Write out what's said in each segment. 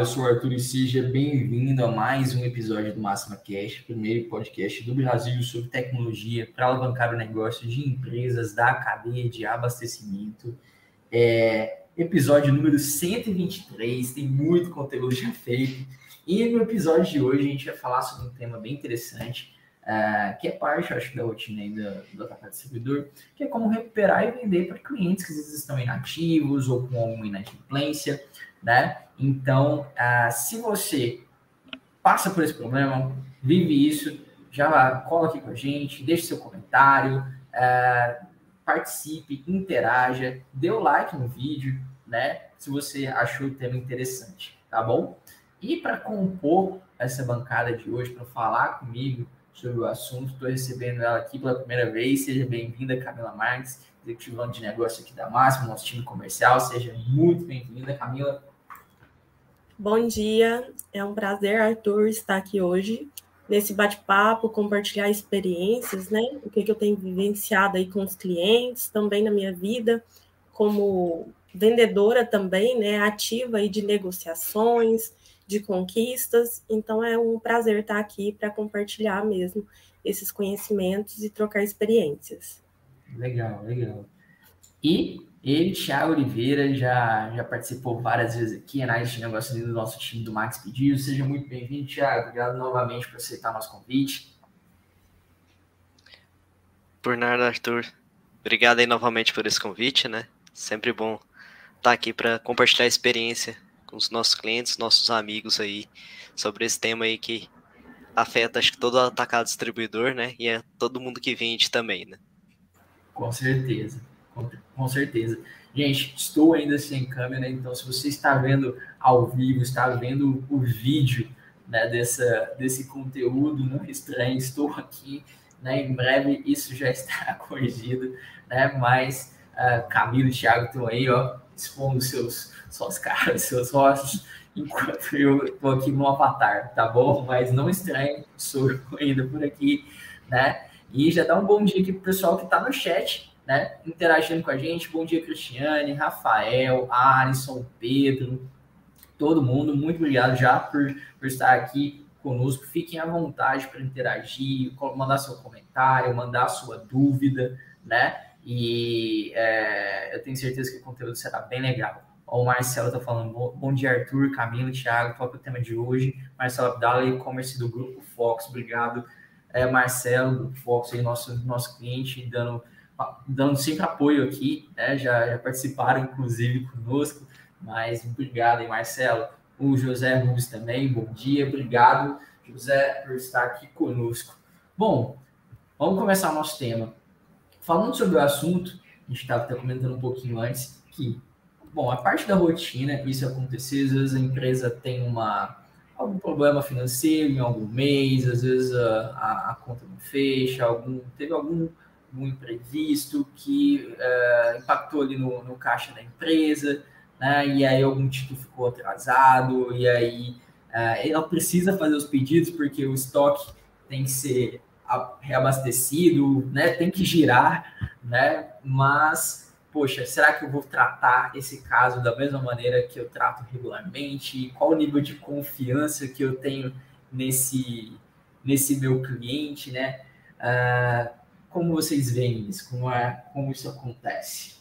eu sou o Arthur e seja bem-vindo a mais um episódio do Máxima Cash, primeiro podcast do Brasil sobre tecnologia para alavancar o negócio de empresas da cadeia de abastecimento. É, episódio número 123, tem muito conteúdo já feito. E no episódio de hoje a gente vai falar sobre um tema bem interessante, uh, que é parte, acho, da rotina aí do, do atacado distribuidor, que é como recuperar e vender para clientes que às vezes estão inativos ou com alguma inadimplência, né? Então, uh, se você passa por esse problema, vive isso, já cola aqui com a gente, deixe seu comentário, uh, participe, interaja, dê o like no vídeo, né? Se você achou o tema interessante, tá bom? E para compor essa bancada de hoje, para falar comigo sobre o assunto, estou recebendo ela aqui pela primeira vez. Seja bem-vinda, Camila Marques, executivando de negócio aqui da Máxima, nosso time comercial. Seja muito bem-vinda, Camila. Bom dia, é um prazer, Arthur, estar aqui hoje nesse bate-papo, compartilhar experiências, né? O que, que eu tenho vivenciado aí com os clientes, também na minha vida, como vendedora também, né? Ativa aí de negociações, de conquistas. Então é um prazer estar aqui para compartilhar mesmo esses conhecimentos e trocar experiências. Legal, legal. E ele, Thiago Oliveira, já, já participou várias vezes aqui, análise de negócio do nosso time do Max Pedido. Seja muito bem-vindo, Thiago. Obrigado novamente por aceitar nosso convite. Por nada, Arthur. Obrigado aí novamente por esse convite, né? Sempre bom estar aqui para compartilhar a experiência com os nossos clientes, nossos amigos aí, sobre esse tema aí que afeta, acho que todo atacado distribuidor, né? E é todo mundo que vende também, né? Com certeza. Com certeza. Gente, estou ainda sem câmera, então se você está vendo ao vivo, está vendo o vídeo né, dessa, desse conteúdo, não estranho, estou aqui, né, em breve isso já estará corrigido, né, mas uh, Camilo e Thiago estão aí, ó, expondo seus, suas caras, seus rostos, enquanto eu estou aqui no avatar, tá bom? Mas não estranho, sou ainda por aqui, né, e já dá um bom dia aqui pro pessoal que está no chat, né, interagindo com a gente. Bom dia, Cristiane, Rafael, Alisson, Pedro, todo mundo. Muito obrigado já por, por estar aqui conosco. Fiquem à vontade para interagir, mandar seu comentário, mandar sua dúvida, né? E é, eu tenho certeza que o conteúdo será bem legal. O Marcelo está falando, bom dia, Arthur, Camilo, Thiago, qual é o tema de hoje? Marcelo Abdala, e-commerce do Grupo Fox, obrigado. É, Marcelo, do Fox, aí, nosso, nosso cliente, dando dando sempre apoio aqui, né? já, já, participaram, inclusive, conosco, mas obrigado, Marcelo. O José Rubens também, bom dia, obrigado, José, por estar aqui conosco. Bom, vamos começar o nosso tema. Falando sobre o assunto, a gente estava comentando um pouquinho antes, que, bom, a parte da rotina, isso acontecer, às vezes a empresa tem uma algum problema financeiro em algum mês, às vezes a, a, a conta não fecha, algum, teve algum um imprevisto que uh, impactou ali no, no, caixa da empresa, né? E aí algum título ficou atrasado, e aí uh, ela precisa fazer os pedidos porque o estoque tem que ser reabastecido, né? Tem que girar, né? Mas, poxa, será que eu vou tratar esse caso da mesma maneira que eu trato regularmente? Qual o nível de confiança que eu tenho nesse, nesse meu cliente, né? Uh, como vocês veem isso? Como, é, como isso acontece?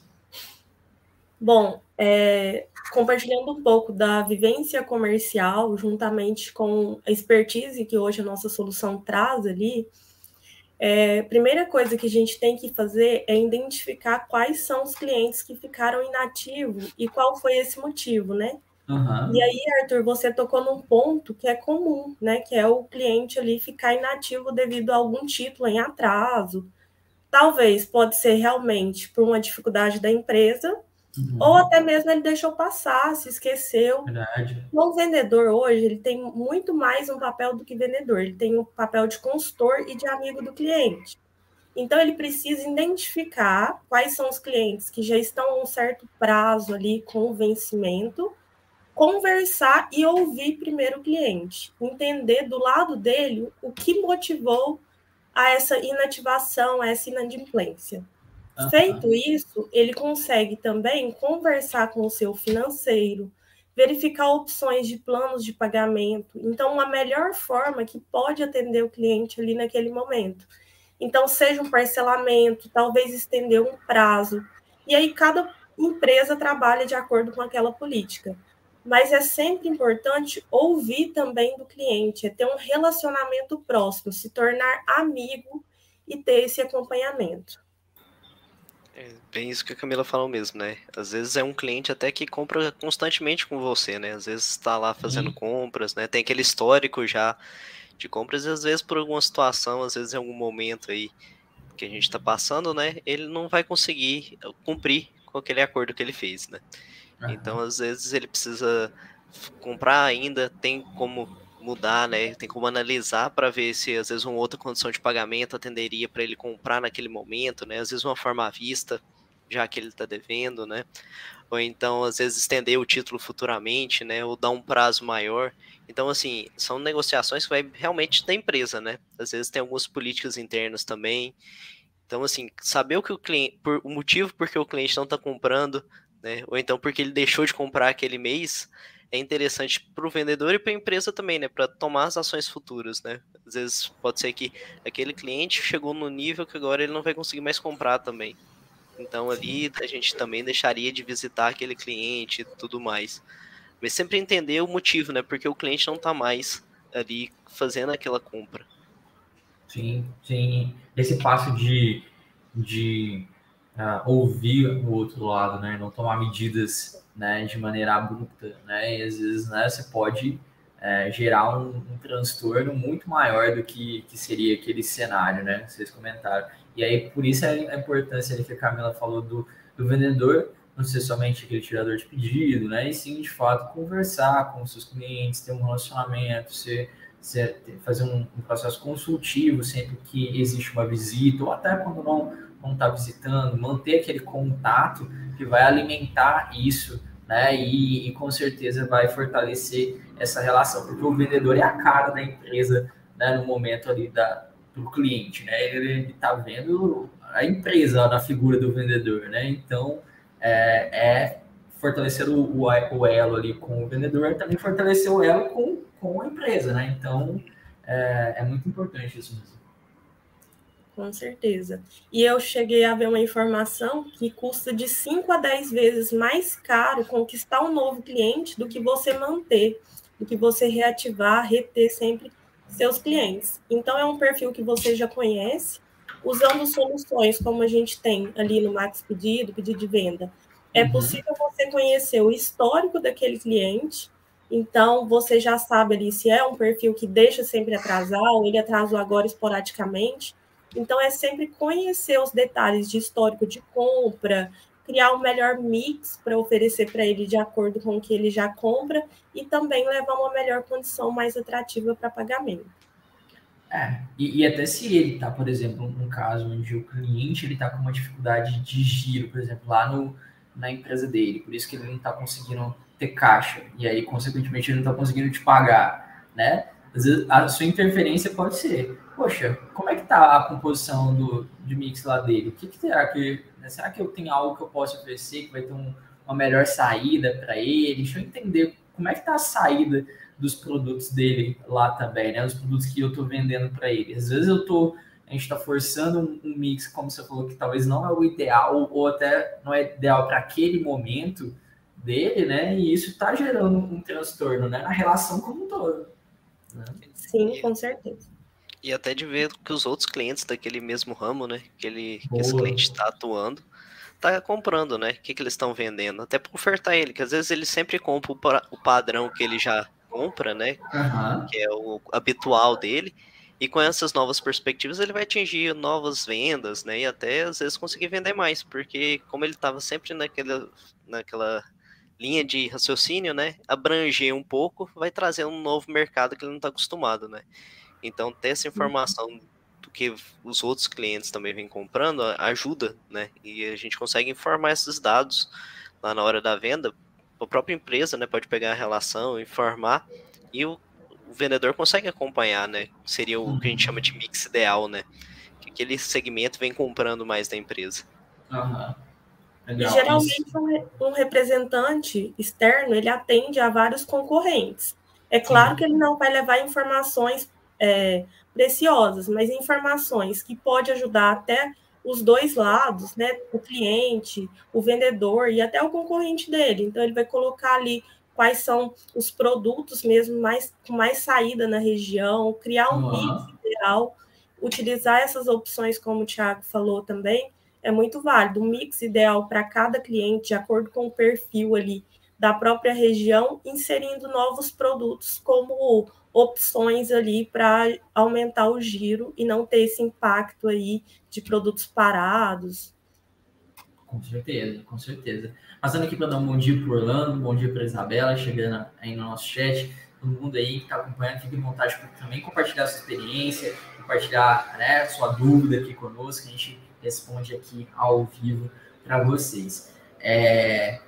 Bom, é, compartilhando um pouco da vivência comercial, juntamente com a expertise que hoje a nossa solução traz ali, é, primeira coisa que a gente tem que fazer é identificar quais são os clientes que ficaram inativos e qual foi esse motivo, né? Uhum. E aí, Arthur, você tocou num ponto que é comum, né? Que é o cliente ali ficar inativo devido a algum título em atraso, Talvez pode ser realmente por uma dificuldade da empresa, uhum. ou até mesmo ele deixou passar, se esqueceu. Verdade. O vendedor hoje ele tem muito mais um papel do que vendedor, ele tem o um papel de consultor e de amigo do cliente. Então ele precisa identificar quais são os clientes que já estão a um certo prazo ali com o vencimento, conversar e ouvir primeiro o cliente, entender do lado dele o que motivou a essa inativação, a essa inadimplência. Uhum. Feito isso, ele consegue também conversar com o seu financeiro, verificar opções de planos de pagamento. Então, a melhor forma que pode atender o cliente ali naquele momento. Então, seja um parcelamento, talvez estender um prazo. E aí, cada empresa trabalha de acordo com aquela política. Mas é sempre importante ouvir também do cliente, é ter um relacionamento próximo, se tornar amigo e ter esse acompanhamento. É bem isso que a Camila falou mesmo, né? Às vezes é um cliente até que compra constantemente com você, né? Às vezes está lá fazendo compras, né? Tem aquele histórico já de compras e às vezes por alguma situação, às vezes em algum momento aí que a gente está passando, né? Ele não vai conseguir cumprir com aquele acordo que ele fez, né? Uhum. Então às vezes ele precisa comprar ainda, tem como mudar, né? Tem como analisar para ver se às vezes uma outra condição de pagamento atenderia para ele comprar naquele momento, né? Às vezes uma forma à vista, já que ele está devendo, né? Ou então às vezes estender o título futuramente, né? Ou dar um prazo maior. Então assim são negociações que vai realmente da empresa, né? Às vezes tem algumas políticas internas também. Então assim saber o que o cliente, por, o motivo por que o cliente não está comprando, né? Ou então porque ele deixou de comprar aquele mês é interessante para o vendedor e para a empresa também, né? Para tomar as ações futuras, né? Às vezes pode ser que aquele cliente chegou no nível que agora ele não vai conseguir mais comprar também. Então ali a gente também deixaria de visitar aquele cliente e tudo mais. Mas sempre entender o motivo, né? Porque o cliente não está mais ali fazendo aquela compra. Sim, sim. Esse passo de, de uh, ouvir o outro lado, né? Não tomar medidas né, de maneira abrupta, né? E às vezes, né, você pode é, gerar um, um, transtorno muito maior do que, que seria aquele cenário, né? Vocês comentaram. E aí, por isso a importância que a Camila falou do, do vendedor não ser somente aquele tirador de pedido, né? E sim, de fato, conversar com os seus clientes, ter um relacionamento, ser, fazer um processo consultivo sempre que existe uma visita, ou até quando não não está visitando, manter aquele contato que vai alimentar isso né? E, e, com certeza vai fortalecer essa relação, porque o vendedor é a cara da empresa, né? No momento ali da, do cliente, né? Ele está vendo a empresa na figura do vendedor, né? Então é, é fortalecer o, o, o, elo ali com o vendedor, também fortalecer o elo com, com a empresa, né? Então é, é muito importante isso mesmo com certeza. E eu cheguei a ver uma informação que custa de 5 a 10 vezes mais caro conquistar um novo cliente do que você manter, do que você reativar, reter sempre seus clientes. Então, é um perfil que você já conhece, usando soluções como a gente tem ali no Max Pedido, pedido de venda. É uhum. possível você conhecer o histórico daquele cliente, então, você já sabe ali se é um perfil que deixa sempre atrasar, ou ele atrasou agora esporadicamente. Então, é sempre conhecer os detalhes de histórico de compra, criar um melhor mix para oferecer para ele de acordo com o que ele já compra e também levar uma melhor condição mais atrativa para pagamento. É, e, e, até se ele está, por exemplo, num caso onde o cliente ele está com uma dificuldade de giro, por exemplo, lá no, na empresa dele, por isso que ele não está conseguindo ter caixa, e aí, consequentemente, ele não está conseguindo te pagar, né? Às vezes, a sua interferência pode ser poxa, como é que tá a composição do, de mix lá dele? O que, que será que. Né, será que eu tenho algo que eu posso oferecer que vai ter um, uma melhor saída para ele? Deixa eu entender como é que tá a saída dos produtos dele lá também, né? Os produtos que eu estou vendendo para ele. Às vezes eu tô. A gente está forçando um, mix, como você falou, que talvez não é o ideal, ou até não é ideal para aquele momento dele, né? E isso está gerando um transtorno né? na relação como um todo. Né? Sim, com certeza. E até de ver que os outros clientes daquele mesmo ramo, né? Que, ele, que esse cliente está atuando, tá comprando, né? O que, que eles estão vendendo. Até para ofertar ele, que às vezes ele sempre compra o, padrão que ele já compra, né? Uhum. Que é o habitual dele. E com essas novas perspectivas, ele vai atingir novas vendas, né? E até às vezes conseguir vender mais, porque como ele estava sempre naquela, naquela linha de raciocínio, né? Abranger um pouco, vai trazer um novo mercado que ele não está acostumado, né? Então, ter essa informação do que os outros clientes também vêm comprando ajuda, né? E a gente consegue informar esses dados lá na hora da venda. A própria empresa, né, pode pegar a relação, informar e o, o vendedor consegue acompanhar, né? Seria o que a gente chama de mix ideal, né? Que aquele segmento vem comprando mais da empresa. Uhum. Legal, e geralmente um representante externo ele atende a vários concorrentes. É claro Sim. que ele não vai levar informações é, preciosas, mas informações que pode ajudar até os dois lados, né? O cliente, o vendedor e até o concorrente dele. Então ele vai colocar ali quais são os produtos mesmo mais com mais saída na região, criar um mix ideal, utilizar essas opções como o Thiago falou também, é muito válido. Um mix ideal para cada cliente, de acordo com o perfil ali da própria região, inserindo novos produtos como opções ali para aumentar o giro e não ter esse impacto aí de produtos parados. Com certeza, com certeza. Passando aqui para dar um bom dia para Orlando, bom dia para Isabela, chegando aí no nosso chat. Todo mundo aí que está acompanhando, fique à vontade para também compartilhar sua experiência, compartilhar né, sua dúvida aqui conosco, a gente responde aqui ao vivo para vocês. É,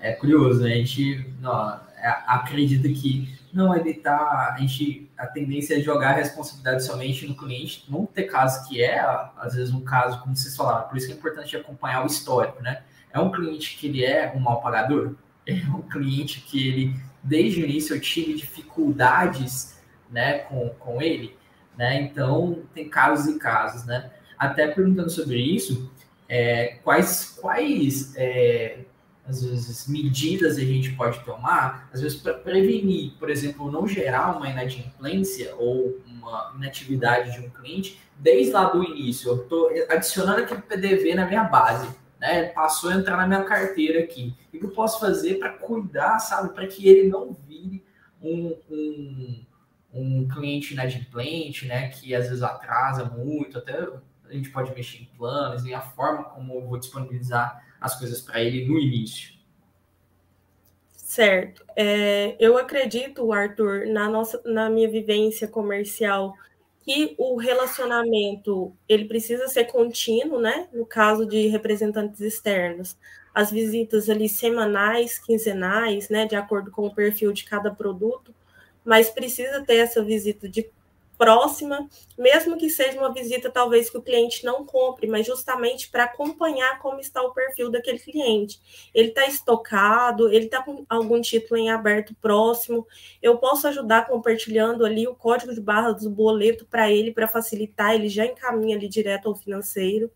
é curioso, né? A gente não, é, acredita que não, ele tá. A gente. A tendência é jogar a responsabilidade somente no cliente. Não ter caso que é, às vezes, um caso, como vocês falaram, por isso que é importante acompanhar o histórico, né? É um cliente que ele é um mal pagador? É um cliente que ele, desde o início, eu tive dificuldades né, com, com ele, né? Então, tem casos e casos, né? Até perguntando sobre isso, é, quais, quais é, às vezes, medidas a gente pode tomar, às vezes, para prevenir, por exemplo, não gerar uma inadimplência ou uma inatividade de um cliente desde lá do início. Eu estou adicionando aquele PDV na minha base, né? Passou a entrar na minha carteira aqui. O que eu posso fazer para cuidar, sabe, para que ele não vire um, um, um cliente inadimplente, né? Que às vezes atrasa muito, até a gente pode mexer em planos e a forma como eu vou disponibilizar as coisas para ele no início. Certo. É, eu acredito, Arthur, na, nossa, na minha vivência comercial, que o relacionamento ele precisa ser contínuo, né? No caso de representantes externos, as visitas ali semanais, quinzenais, né? De acordo com o perfil de cada produto, mas precisa ter essa visita de próxima, mesmo que seja uma visita talvez que o cliente não compre, mas justamente para acompanhar como está o perfil daquele cliente. Ele está estocado, ele está com algum título em aberto próximo. Eu posso ajudar compartilhando ali o código de barra do boleto para ele, para facilitar, ele já encaminha ali direto ao financeiro.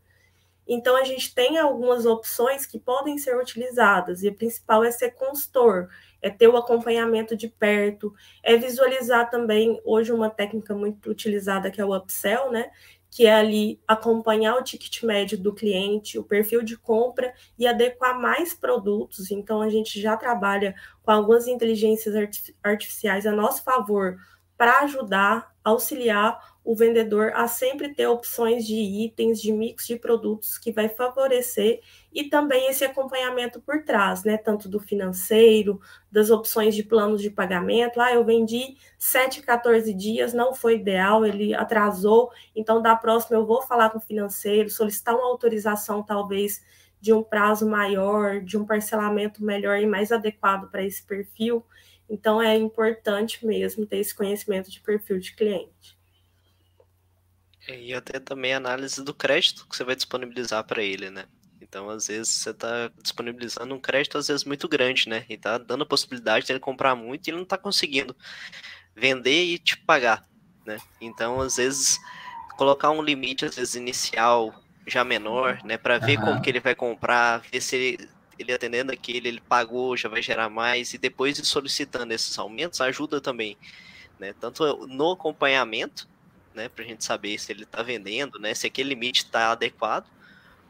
Então, a gente tem algumas opções que podem ser utilizadas, e a principal é ser consultor, é ter o acompanhamento de perto, é visualizar também, hoje, uma técnica muito utilizada que é o upsell, né? Que é ali acompanhar o ticket médio do cliente, o perfil de compra e adequar mais produtos. Então, a gente já trabalha com algumas inteligências artificiais a nosso favor para ajudar, auxiliar o vendedor a sempre ter opções de itens, de mix de produtos que vai favorecer e também esse acompanhamento por trás, né? Tanto do financeiro, das opções de planos de pagamento. Ah, eu vendi 7, 14 dias, não foi ideal, ele atrasou, então da próxima eu vou falar com o financeiro, solicitar uma autorização, talvez, de um prazo maior, de um parcelamento melhor e mais adequado para esse perfil. Então é importante mesmo ter esse conhecimento de perfil de cliente. E até também a análise do crédito que você vai disponibilizar para ele, né? Então, às vezes, você está disponibilizando um crédito, às vezes, muito grande, né? E tá dando a possibilidade dele comprar muito e ele não está conseguindo vender e te pagar, né? Então, às vezes, colocar um limite, às vezes, inicial já menor, né? Para ver uhum. como que ele vai comprar, ver se ele, ele atendendo aquele, ele pagou, já vai gerar mais, e depois de solicitando esses aumentos, ajuda também, né? Tanto no acompanhamento, né, para a gente saber se ele está vendendo, né, se aquele limite está adequado,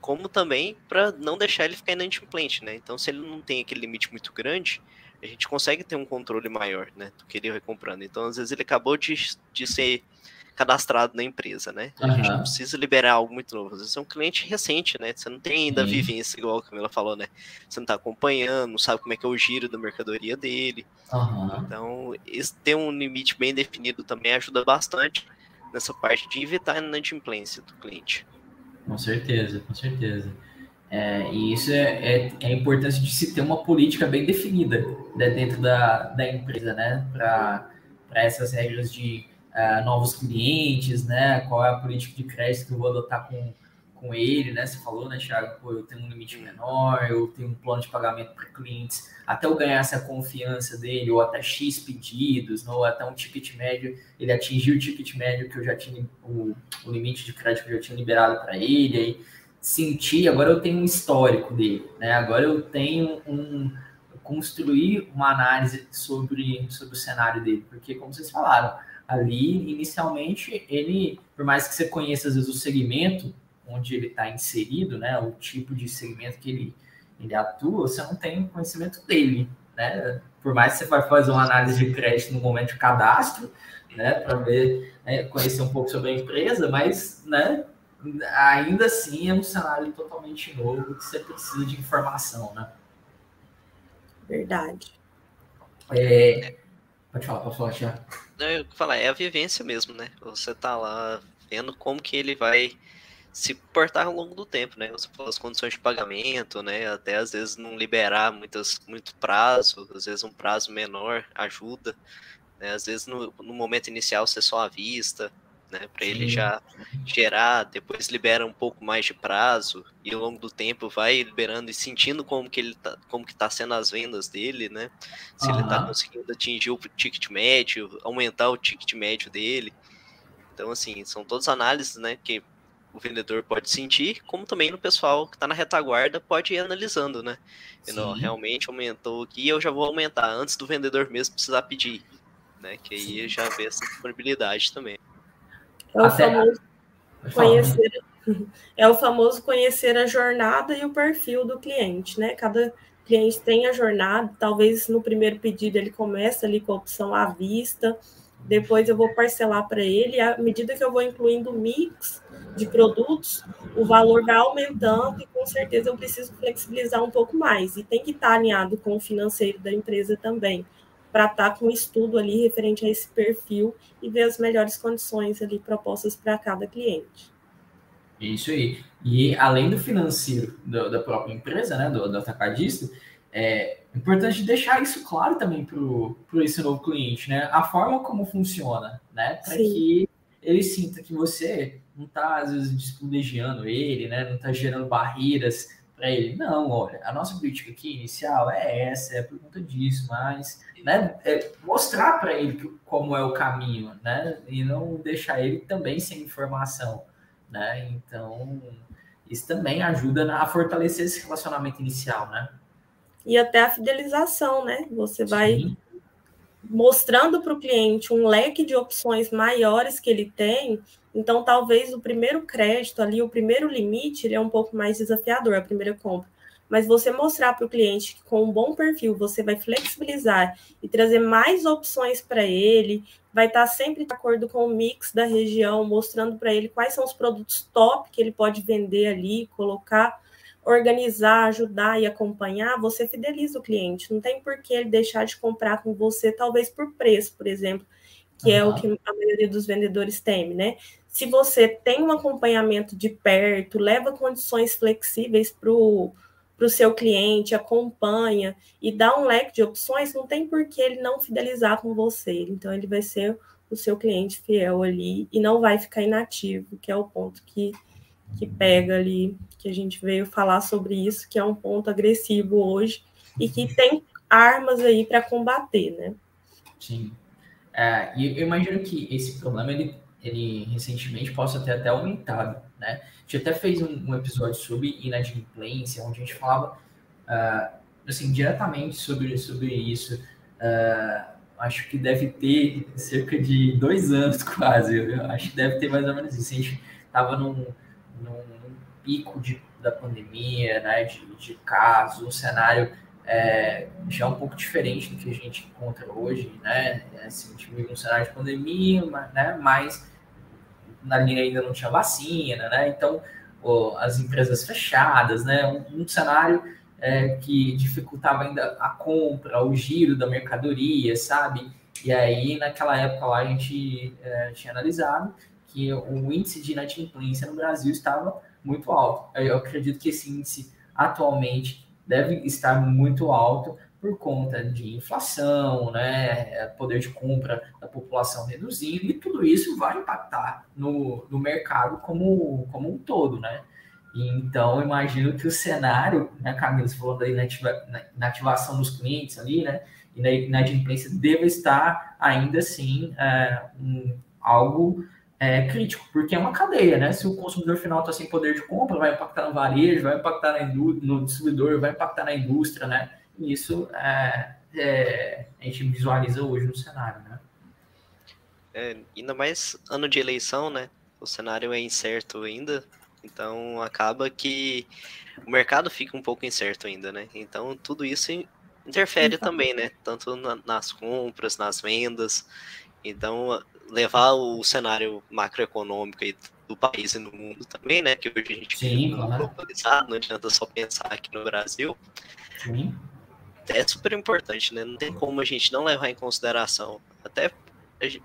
como também para não deixar ele ficar inadimplente, né? Então, se ele não tem aquele limite muito grande, a gente consegue ter um controle maior, né, do que ele vai comprando. Então, às vezes ele acabou de, de ser cadastrado na empresa, né? A uhum. gente não precisa liberar algo muito novo. Às vezes é um cliente recente, né? Você não tem ainda a vivência, igual a Camila falou, né? Você não está acompanhando, não sabe como é que é o giro da mercadoria dele. Uhum. Então, ter um limite bem definido também ajuda bastante nessa parte de evitar a inadimplência do cliente. Com certeza, com certeza. É, e isso é, é, é, a importância de se ter uma política bem definida né, dentro da, da empresa, né? Para essas regras de uh, novos clientes, né? Qual é a política de crédito que eu vou adotar com, com ele, né? Você falou, né, Thiago? Pô, eu tenho um limite menor, eu tenho um plano de pagamento para clientes, até eu ganhar essa confiança dele, ou até X pedidos, ou até um ticket médio, ele atingiu o ticket médio que eu já tinha, o, o limite de crédito que eu já tinha liberado para ele, aí senti, agora eu tenho um histórico dele, né? Agora eu tenho um construir uma análise sobre, sobre o cenário dele, porque como vocês falaram, ali, inicialmente, ele, por mais que você conheça às vezes o segmento onde ele está inserido, né, o tipo de segmento que ele, ele atua, você não tem conhecimento dele, né? Por mais que você vai fazer uma análise de crédito no momento de cadastro, né, para ver, né, conhecer um pouco sobre a empresa, mas, né, ainda assim é um cenário totalmente novo que você precisa de informação, né? Verdade. É, pode falar, pode falar, Tiago. Eu falar, é a vivência mesmo, né? Você tá lá vendo como que ele vai se portar ao longo do tempo, né? As condições de pagamento, né? Até às vezes não liberar muitas, muito prazo, às vezes um prazo menor ajuda, né? Às vezes no, no momento inicial você só avista, né? Para ele já gerar, depois libera um pouco mais de prazo e ao longo do tempo vai liberando e sentindo como que ele tá, como que tá sendo as vendas dele, né? Se uhum. ele tá conseguindo atingir o ticket médio, aumentar o ticket médio dele. Então assim, são todas análises, né, que o vendedor pode sentir, como também no pessoal que está na retaguarda pode ir analisando, né? Não, realmente aumentou aqui, eu já vou aumentar antes do vendedor mesmo precisar pedir, né? Que aí Sim. já vê essa disponibilidade também. É o famoso conhecer, é o famoso conhecer a jornada e o perfil do cliente, né? Cada cliente tem a jornada, talvez no primeiro pedido ele comece ali com a opção à vista, depois eu vou parcelar para ele, à medida que eu vou incluindo o mix de produtos, o valor vai aumentando e com certeza eu preciso flexibilizar um pouco mais. E tem que estar alinhado com o financeiro da empresa também para estar tá com um estudo ali referente a esse perfil e ver as melhores condições ali propostas para cada cliente. Isso aí. E além do financeiro do, da própria empresa, né, do, do atacadista, é importante deixar isso claro também para esse novo cliente, né? A forma como funciona, né? Para que ele sinta que você não está, às vezes, desprivilegiando ele, né? Não está gerando barreiras para ele. Não, olha, a nossa política aqui inicial é essa, é por conta disso, mas né, é mostrar para ele como é o caminho, né? E não deixar ele também sem informação, né? Então, isso também ajuda a fortalecer esse relacionamento inicial, né? E até a fidelização, né? Você vai Sim. Mostrando para o cliente um leque de opções maiores que ele tem então, talvez o primeiro crédito ali, o primeiro limite, ele é um pouco mais desafiador, a primeira compra. Mas você mostrar para o cliente que com um bom perfil você vai flexibilizar e trazer mais opções para ele, vai estar sempre de acordo com o mix da região, mostrando para ele quais são os produtos top que ele pode vender ali, colocar, organizar, ajudar e acompanhar, você fideliza o cliente. Não tem por que ele deixar de comprar com você, talvez por preço, por exemplo, que uhum. é o que a maioria dos vendedores teme, né? Se você tem um acompanhamento de perto, leva condições flexíveis para o seu cliente, acompanha e dá um leque de opções, não tem por que ele não fidelizar com você. Então, ele vai ser o seu cliente fiel ali e não vai ficar inativo, que é o ponto que, que pega ali, que a gente veio falar sobre isso, que é um ponto agressivo hoje e que tem armas aí para combater, né? Sim. É, e eu imagino que esse problema ele ele recentemente possa ter até aumentado, né? A gente até fez um, um episódio sobre inadimplência, onde a gente falava, uh, assim, diretamente sobre, sobre isso. Uh, acho que deve ter cerca de dois anos quase, eu acho que deve ter mais ou menos isso. A gente estava num, num, pico de, da pandemia, né, de, de casos, um cenário é, já um pouco diferente do que a gente encontra hoje, né? Assim, a gente vive um cenário de pandemia, né? mas na linha ainda não tinha vacina, né? Então, as empresas fechadas, né? Um, um cenário é, que dificultava ainda a compra, o giro da mercadoria, sabe? E aí, naquela época lá, a gente é, tinha analisado que o índice de inadimplência no Brasil estava muito alto. Eu acredito que esse índice atualmente deve estar muito alto, por conta de inflação, né, poder de compra da população reduzindo, e tudo isso vai impactar no, no mercado como, como um todo, né? Então, imagino que o cenário, né, Camila, você falou aí na, ativação dos clientes ali, né, e na inadimplência deva estar ainda assim é, um, algo é, crítico, porque é uma cadeia, né? Se o consumidor final está sem poder de compra, vai impactar no varejo, vai impactar na no distribuidor, vai impactar na indústria, né? E isso é, é, a gente visualiza hoje no cenário, né? É, ainda mais ano de eleição, né? O cenário é incerto ainda, então acaba que o mercado fica um pouco incerto ainda, né? Então tudo isso interfere então, também, né? Tanto na, nas compras, nas vendas. Então levar o cenário macroeconômico aí do país e no mundo também, né? Que hoje a gente Sim, claro. globalizado, não adianta só pensar aqui no Brasil. Sim. É super importante, né? Não tem como a gente não levar em consideração, até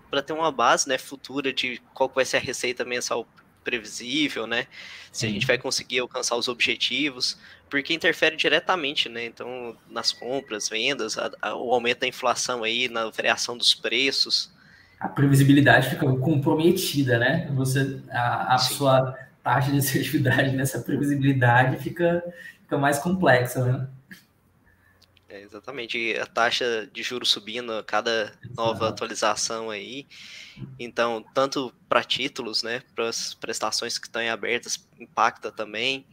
para ter uma base, né, futura de qual vai ser a receita mensal previsível, né? Se a gente vai conseguir alcançar os objetivos, porque interfere diretamente, né? Então, nas compras, vendas, a, a, o aumento da inflação aí, na variação dos preços a previsibilidade fica comprometida, né? Você, a, a sua taxa de assertividade nessa previsibilidade fica, fica mais complexa, né? É, exatamente, a taxa de juros subindo a cada Exato. nova atualização aí. Então, tanto para títulos, né, para as prestações que estão abertas, impacta também,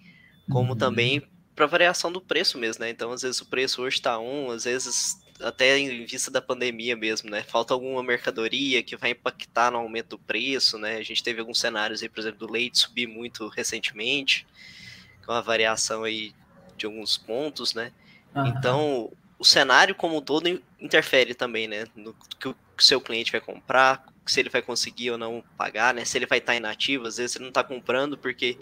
como uhum. também para variação do preço mesmo, né? Então, às vezes o preço hoje está um, às vezes até em vista da pandemia mesmo, né? Falta alguma mercadoria que vai impactar no aumento do preço, né? A gente teve alguns cenários aí, por exemplo, do leite subir muito recentemente, com a variação aí de alguns pontos, né? Uhum. Então, o cenário como um todo interfere também, né? No que o seu cliente vai comprar, se ele vai conseguir ou não pagar, né? Se ele vai estar inativo, às vezes ele não está comprando porque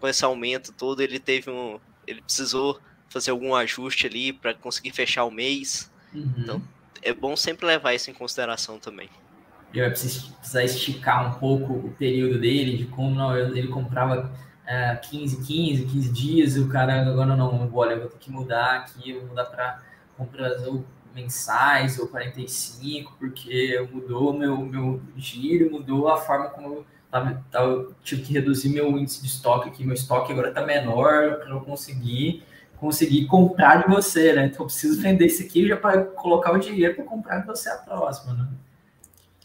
com esse aumento todo ele teve um, ele precisou fazer algum ajuste ali para conseguir fechar o mês, Uhum. Então, é bom sempre levar isso em consideração também. Ele vai precisar esticar um pouco o período dele, de como não, ele comprava é, 15, 15, 15 dias, e o cara agora não, olha, eu vou ter que mudar aqui, vou mudar para compras ou mensais ou 45, porque mudou meu, meu giro, mudou a forma como eu tava, tava, eu tive que reduzir meu índice de estoque aqui, meu estoque agora está menor para eu conseguir conseguir comprar de você, né? Então eu preciso vender isso aqui já para colocar o dinheiro para comprar de você a próxima, né?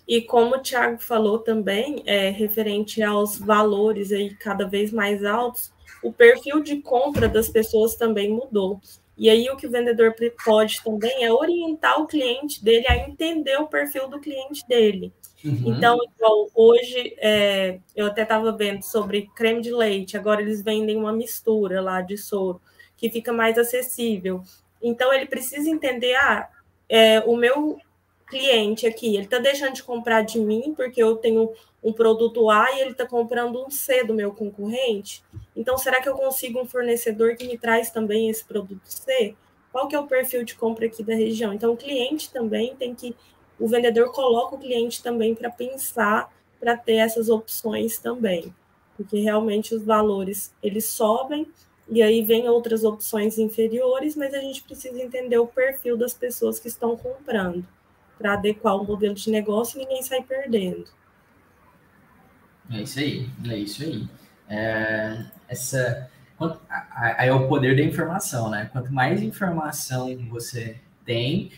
E como o Thiago falou também, é, referente aos valores aí cada vez mais altos, o perfil de compra das pessoas também mudou. E aí o que o vendedor pode também é orientar o cliente dele a entender o perfil do cliente dele. Uhum. Então, igual, hoje é, eu até estava vendo sobre creme de leite, agora eles vendem uma mistura lá de soro que fica mais acessível. Então, ele precisa entender, ah, é, o meu cliente aqui, ele está deixando de comprar de mim porque eu tenho um produto A e ele está comprando um C do meu concorrente. Então, será que eu consigo um fornecedor que me traz também esse produto C? Qual que é o perfil de compra aqui da região? Então, o cliente também tem que, o vendedor coloca o cliente também para pensar, para ter essas opções também, porque realmente os valores eles sobem e aí vem outras opções inferiores, mas a gente precisa entender o perfil das pessoas que estão comprando para adequar o modelo de negócio e ninguém sai perdendo. É isso aí, é isso aí. É, essa, aí é o poder da informação, né? Quanto mais informação você tem,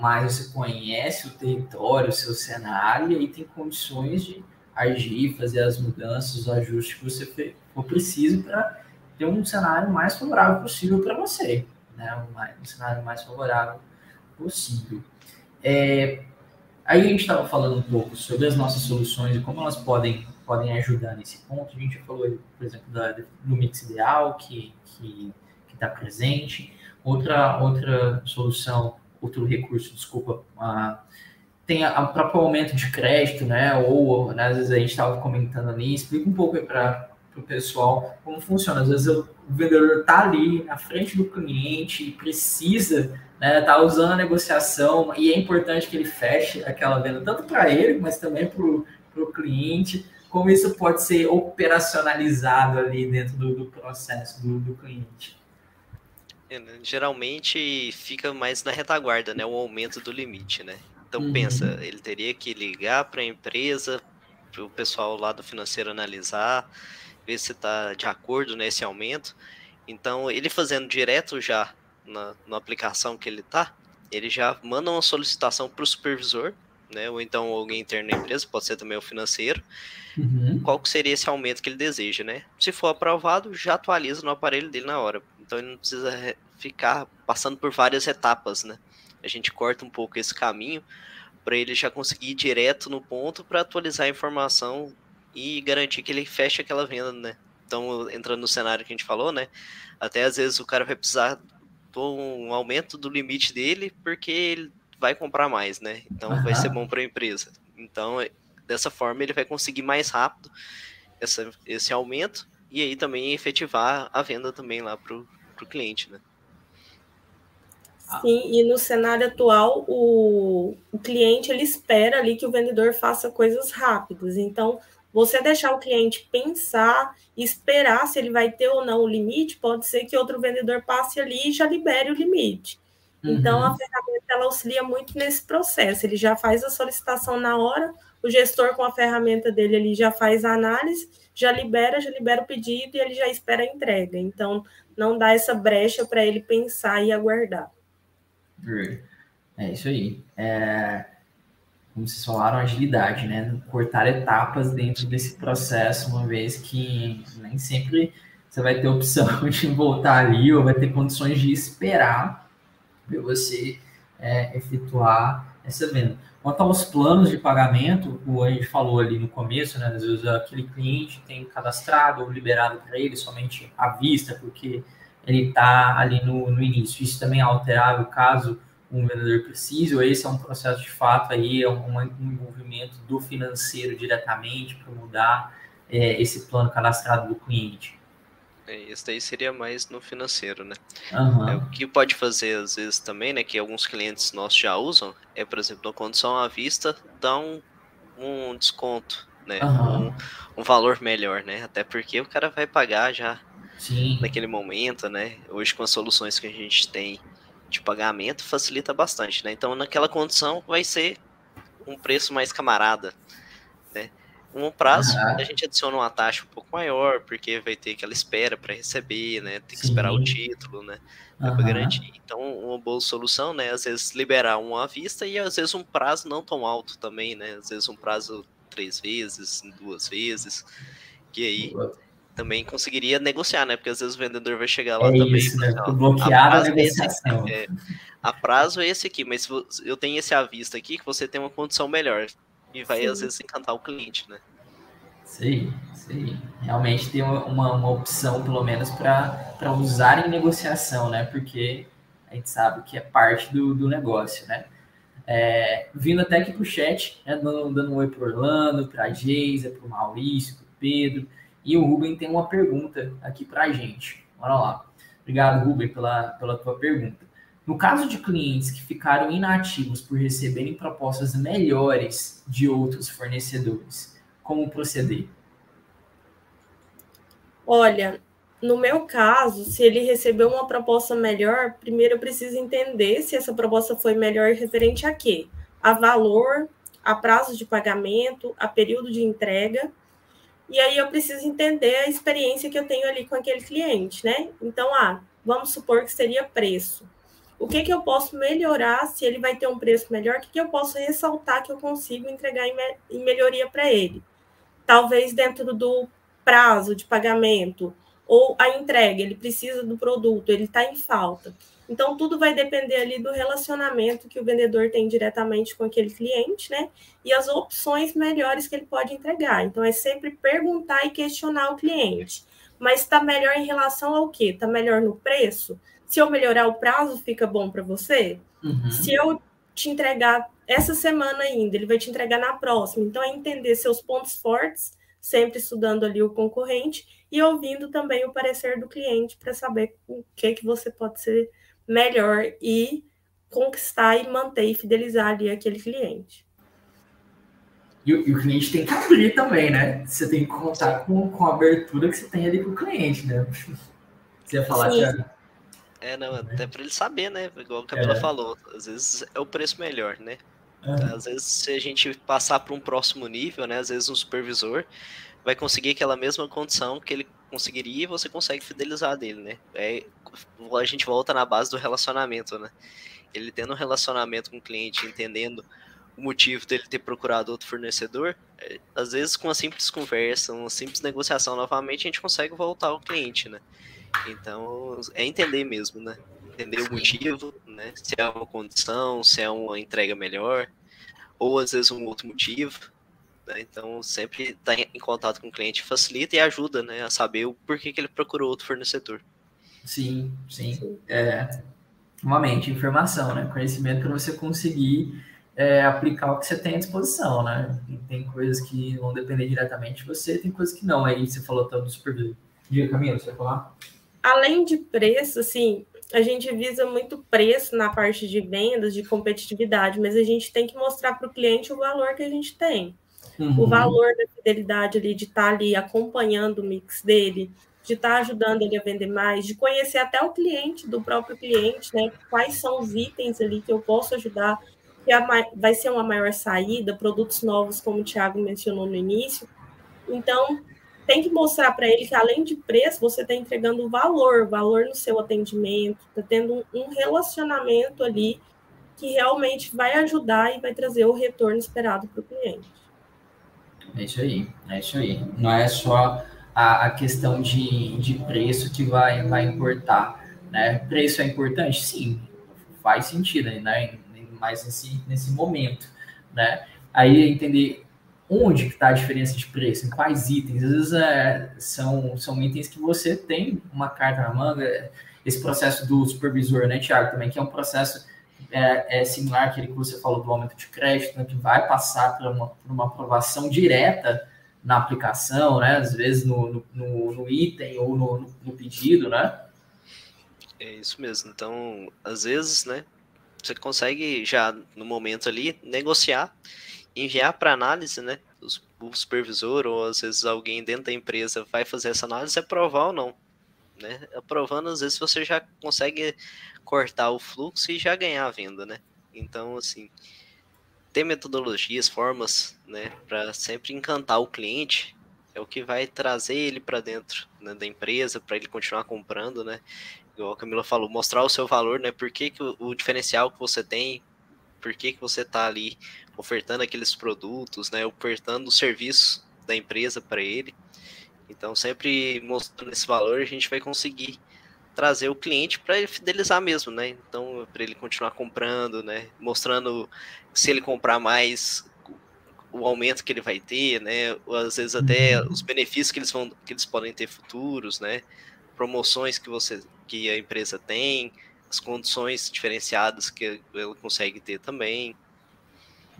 mais você conhece o território, o seu cenário, e aí tem condições de agir, fazer as mudanças, os ajustes que você for preciso para ter um cenário mais favorável possível para você, né? Um, um, cenário mais favorável possível. É, aí a gente estava falando um pouco sobre as nossas soluções e como elas podem, podem ajudar nesse ponto. A gente falou, por exemplo, da, do mix ideal que que está presente. Outra outra solução, outro recurso, desculpa, uh, tem a, a próprio aumento de crédito, né? Ou né, às vezes a gente estava comentando ali. Explica um pouco para para o pessoal como funciona. Às vezes o vendedor está ali na frente do cliente e precisa né, tá usando a negociação e é importante que ele feche aquela venda, tanto para ele, mas também para o cliente. Como isso pode ser operacionalizado ali dentro do, do processo do, do cliente? É, né, geralmente fica mais na retaguarda, né? O aumento do limite, né? Então uhum. pensa, ele teria que ligar para a empresa, para o pessoal lá do financeiro analisar, ver se está de acordo nesse aumento. Então, ele fazendo direto já na, na aplicação que ele está, ele já manda uma solicitação para o supervisor, né? Ou então alguém interno na empresa, pode ser também o financeiro. Uhum. Qual que seria esse aumento que ele deseja, né? Se for aprovado, já atualiza no aparelho dele na hora. Então ele não precisa ficar passando por várias etapas, né? A gente corta um pouco esse caminho para ele já conseguir ir direto no ponto para atualizar a informação e garantir que ele feche aquela venda, né? Então, entrando no cenário que a gente falou, né? Até às vezes o cara vai precisar de um aumento do limite dele porque ele vai comprar mais, né? Então uhum. vai ser bom para a empresa. Então, é, dessa forma, ele vai conseguir mais rápido essa, esse aumento e aí também efetivar a venda também lá para o cliente, né? Sim, e no cenário atual, o, o cliente ele espera ali que o vendedor faça coisas rápidas. Então, você deixar o cliente pensar, esperar se ele vai ter ou não o limite, pode ser que outro vendedor passe ali e já libere o limite. Uhum. Então, a ferramenta ela auxilia muito nesse processo. Ele já faz a solicitação na hora, o gestor com a ferramenta dele ali já faz a análise, já libera, já libera o pedido e ele já espera a entrega. Então, não dá essa brecha para ele pensar e aguardar. É isso aí. É, como vocês falaram, agilidade, né? Cortar etapas dentro desse processo, uma vez que nem sempre você vai ter opção de voltar ali ou vai ter condições de esperar para você é, efetuar essa venda. Quanto aos planos de pagamento, o a gente falou ali no começo, né? Às vezes aquele cliente tem cadastrado ou liberado para ele somente à vista, porque ele está ali no, no início. Isso também é alterável caso um vendedor precise, ou esse é um processo de fato aí, é um, um envolvimento do financeiro diretamente para mudar é, esse plano cadastrado do cliente. É, esse daí seria mais no financeiro, né? Uhum. É, o que pode fazer às vezes também, né, que alguns clientes nossos já usam, é, por exemplo, na condição à vista, dar um, um desconto, né? Uhum. Um, um valor melhor, né? Até porque o cara vai pagar já Sim. naquele momento, né? Hoje com as soluções que a gente tem de pagamento facilita bastante, né? Então naquela condição vai ser um preço mais camarada, né? Um prazo a gente adiciona uma taxa um pouco maior, porque vai ter aquela espera para receber, né? Tem que Sim. esperar o título, né? Uhum. Para garantir. Então, uma boa solução, né? Às vezes liberar um à vista e às vezes um prazo não tão alto também, né? Às vezes um prazo três vezes, duas vezes, que aí também conseguiria negociar, né? Porque às vezes o vendedor vai chegar lá é também. Isso, né? Bloquear a, a negociação. É, a prazo é esse aqui, mas eu tenho esse à vista aqui que você tem uma condição melhor. E vai sim. às vezes encantar o cliente, né? Sim, sim. Realmente tem uma, uma, opção, pelo menos, para usar em negociação, né? Porque a gente sabe que é parte do, do negócio, né? É, vindo até aqui para o chat, né, dando, dando um oi para Orlando, para a Geisa, para o Maurício, para o Pedro. E o Rubem tem uma pergunta aqui para a gente. Bora lá. Obrigado, Rubem, pela, pela tua pergunta. No caso de clientes que ficaram inativos por receberem propostas melhores de outros fornecedores, como proceder? Olha, no meu caso, se ele recebeu uma proposta melhor, primeiro eu preciso entender se essa proposta foi melhor referente a quê? A valor, a prazo de pagamento, a período de entrega e aí eu preciso entender a experiência que eu tenho ali com aquele cliente, né? Então, ah, vamos supor que seria preço. O que, que eu posso melhorar se ele vai ter um preço melhor? O que, que eu posso ressaltar que eu consigo entregar em, me em melhoria para ele? Talvez dentro do prazo de pagamento ou a entrega, ele precisa do produto, ele está em falta. Então, tudo vai depender ali do relacionamento que o vendedor tem diretamente com aquele cliente, né? E as opções melhores que ele pode entregar. Então, é sempre perguntar e questionar o cliente. Mas está melhor em relação ao quê? Está melhor no preço? Se eu melhorar o prazo, fica bom para você? Uhum. Se eu te entregar essa semana ainda, ele vai te entregar na próxima. Então, é entender seus pontos fortes, sempre estudando ali o concorrente e ouvindo também o parecer do cliente para saber o que, que você pode ser melhor e conquistar e manter e fidelizar ali aquele cliente. E, e o cliente tem que abrir também, né? Você tem que contar com, com a abertura que você tem ali com o cliente, né? Você ia falar, Thiago? É, não, até para ele saber, né? Igual a Camila é. falou, às vezes é o preço melhor, né? Uhum. Às vezes, se a gente passar para um próximo nível, né? Às vezes um supervisor vai conseguir aquela mesma condição que ele conseguiria e você consegue fidelizar dele, né? É, a gente volta na base do relacionamento, né? Ele tendo um relacionamento com o cliente, entendendo o motivo dele ter procurado outro fornecedor, é, às vezes com uma simples conversa, uma simples negociação novamente, a gente consegue voltar ao cliente, né? Então, é entender mesmo, né? Entender o motivo, né? Se é uma condição, se é uma entrega melhor, ou às vezes um outro motivo. Né? Então, sempre estar tá em contato com o cliente facilita e ajuda né, a saber o porquê que ele procurou outro fornecedor. Sim, sim. É, uma mente, informação, né? Conhecimento para você conseguir é, aplicar o que você tem à disposição, né? E tem coisas que vão depender diretamente de você, tem coisas que não. Aí você falou tanto do supervisor. Diga, Camila, você vai falar? Além de preço, assim, a gente visa muito preço na parte de vendas, de competitividade, mas a gente tem que mostrar para o cliente o valor que a gente tem. Uhum. O valor da fidelidade ali, de estar tá ali acompanhando o mix dele, de estar tá ajudando ele a vender mais, de conhecer até o cliente, do próprio cliente, né? Quais são os itens ali que eu posso ajudar, que a, vai ser uma maior saída, produtos novos, como o Thiago mencionou no início. Então, tem que mostrar para ele que além de preço, você está entregando valor, valor no seu atendimento, está tendo um relacionamento ali que realmente vai ajudar e vai trazer o retorno esperado para o cliente. É isso aí, é isso aí. Não é só a, a questão de, de preço que vai, vai importar. Né? Preço é importante? Sim, faz sentido, né? mais nesse, nesse momento. Né? Aí entender onde está a diferença de preço, em quais itens. Às vezes é, são, são itens que você tem uma carta na manga. Esse processo do supervisor, né, Tiago, também, que é um processo é, é similar àquele que você falou do aumento de crédito, né, que vai passar por uma, por uma aprovação direta na aplicação, né? Às vezes no, no, no item ou no, no, pedido, né? É isso mesmo. Então, às vezes, né? Você consegue já no momento ali negociar, enviar para análise, né? O supervisor ou às vezes alguém dentro da empresa vai fazer essa análise, aprovar ou não. Né? Aprovando, às vezes você já consegue cortar o fluxo e já ganhar a venda, né? Então, assim, ter metodologias, formas, né, para sempre encantar o cliente é o que vai trazer ele para dentro né, da empresa, para ele continuar comprando, né? Igual a Camila falou, mostrar o seu valor, né? Por que, que o, o diferencial que você tem, por que, que você está ali ofertando aqueles produtos, né? Ofertando o serviço da empresa para ele. Então, sempre mostrando esse valor, a gente vai conseguir trazer o cliente para ele fidelizar mesmo, né? Então, para ele continuar comprando, né? Mostrando se ele comprar mais o aumento que ele vai ter, né? Ou às vezes até uhum. os benefícios que eles vão que eles podem ter futuros, né? Promoções que você que a empresa tem, as condições diferenciadas que ela consegue ter também.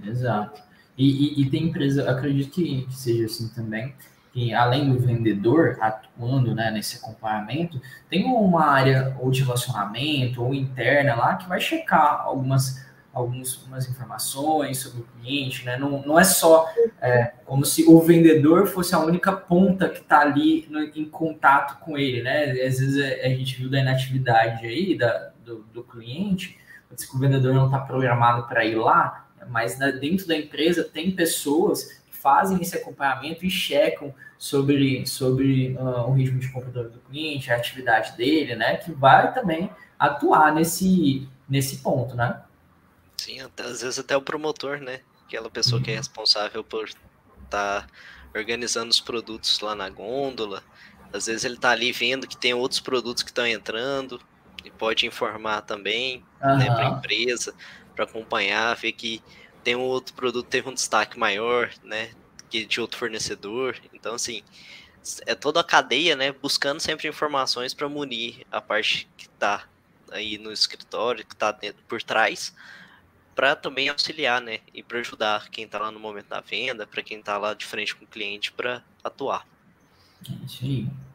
Exato. E, e, e tem empresa, acredito que, que seja assim também, que além do vendedor atuando né, nesse acompanhamento, tem uma área ou de relacionamento ou interna lá que vai checar algumas, algumas informações sobre o cliente, né? Não, não é só é, como se o vendedor fosse a única ponta que está ali no, em contato com ele, né? Às vezes a, é, a gente viu da inatividade aí da, do, do cliente, pode que o vendedor não está programado para ir lá, mas dentro da empresa tem pessoas fazem esse acompanhamento e checam sobre, sobre uh, o ritmo de compra do cliente, a atividade dele, né? Que vai também atuar nesse, nesse ponto, né? Sim, às vezes até o promotor, né? Aquela pessoa uhum. que é uhum. responsável por estar tá organizando os produtos lá na gôndola. Às vezes ele está ali vendo que tem outros produtos que estão entrando e pode informar também uhum. né, para a empresa, para acompanhar, ver que tem um outro produto teve um destaque maior, né, que de outro fornecedor. Então, assim, é toda a cadeia, né, buscando sempre informações para munir a parte que está aí no escritório, que está por trás, para também auxiliar, né, e para ajudar quem está lá no momento da venda, para quem está lá de frente com o cliente para atuar.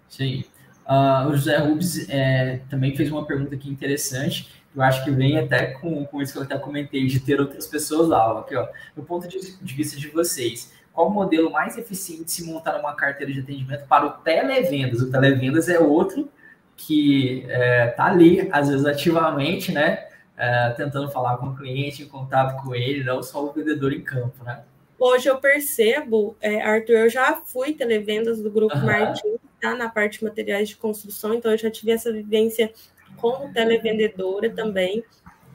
Isso aí. Uh, o José Rubens é, também fez uma pergunta aqui interessante eu acho que vem até com, com isso que eu até comentei, de ter outras pessoas lá. Aqui, ó, do ponto de, de vista de vocês, qual o modelo mais eficiente de se montar uma carteira de atendimento para o televendas? O televendas é outro que está é, tá ali, às vezes ativamente, né? é, tentando falar com o cliente, em contato com ele, não só o vendedor em campo, né? Hoje eu percebo, é, Arthur, eu já fui televendas do Grupo uhum. Martins, tá, na parte de materiais de construção, então eu já tive essa vivência como televendedora também.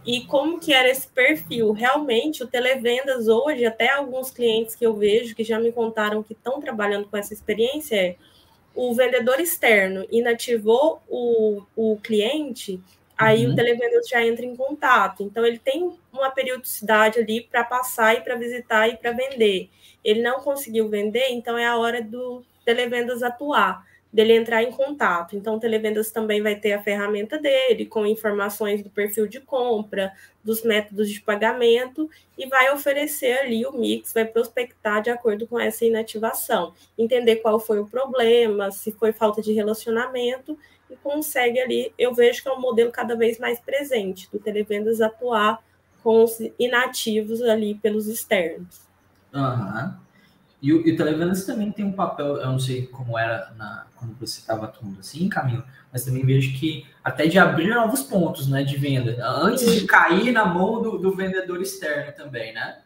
E como que era esse perfil? Realmente, o televendas hoje, até alguns clientes que eu vejo que já me contaram que estão trabalhando com essa experiência, é o vendedor externo inativou o, o cliente, aí uhum. o televendedor já entra em contato. Então, ele tem uma periodicidade ali para passar e para visitar e para vender. Ele não conseguiu vender, então é a hora do televendas atuar, dele entrar em contato. Então, o televendas também vai ter a ferramenta dele, com informações do perfil de compra, dos métodos de pagamento, e vai oferecer ali o mix, vai prospectar de acordo com essa inativação, entender qual foi o problema, se foi falta de relacionamento, e consegue ali, eu vejo que é um modelo cada vez mais presente, do televendas atuar com os inativos ali pelos externos. Uhum. E o, e o também tem um papel, eu não sei como era na, quando você estava atuando assim, Camilo, mas também vejo que até de abrir novos pontos né, de venda, antes de cair na mão do, do vendedor externo também, né?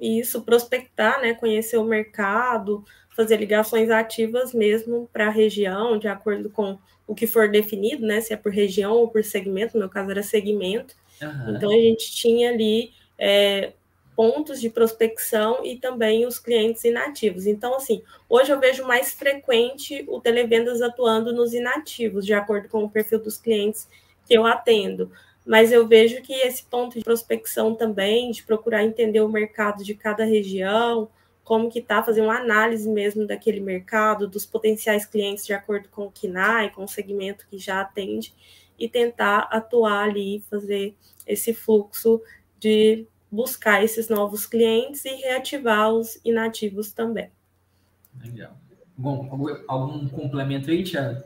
Isso, prospectar, né, conhecer o mercado, fazer ligações ativas mesmo para a região, de acordo com o que for definido, né, se é por região ou por segmento, no meu caso era segmento, Uhum. Então, a gente tinha ali é, pontos de prospecção e também os clientes inativos. Então, assim, hoje eu vejo mais frequente o televendas atuando nos inativos, de acordo com o perfil dos clientes que eu atendo. Mas eu vejo que esse ponto de prospecção também, de procurar entender o mercado de cada região, como que está, fazer uma análise mesmo daquele mercado, dos potenciais clientes de acordo com o KINAI, com o segmento que já atende, e tentar atuar ali, fazer esse fluxo de buscar esses novos clientes e reativar os inativos também. Legal. Bom, algum complemento aí, Thiago?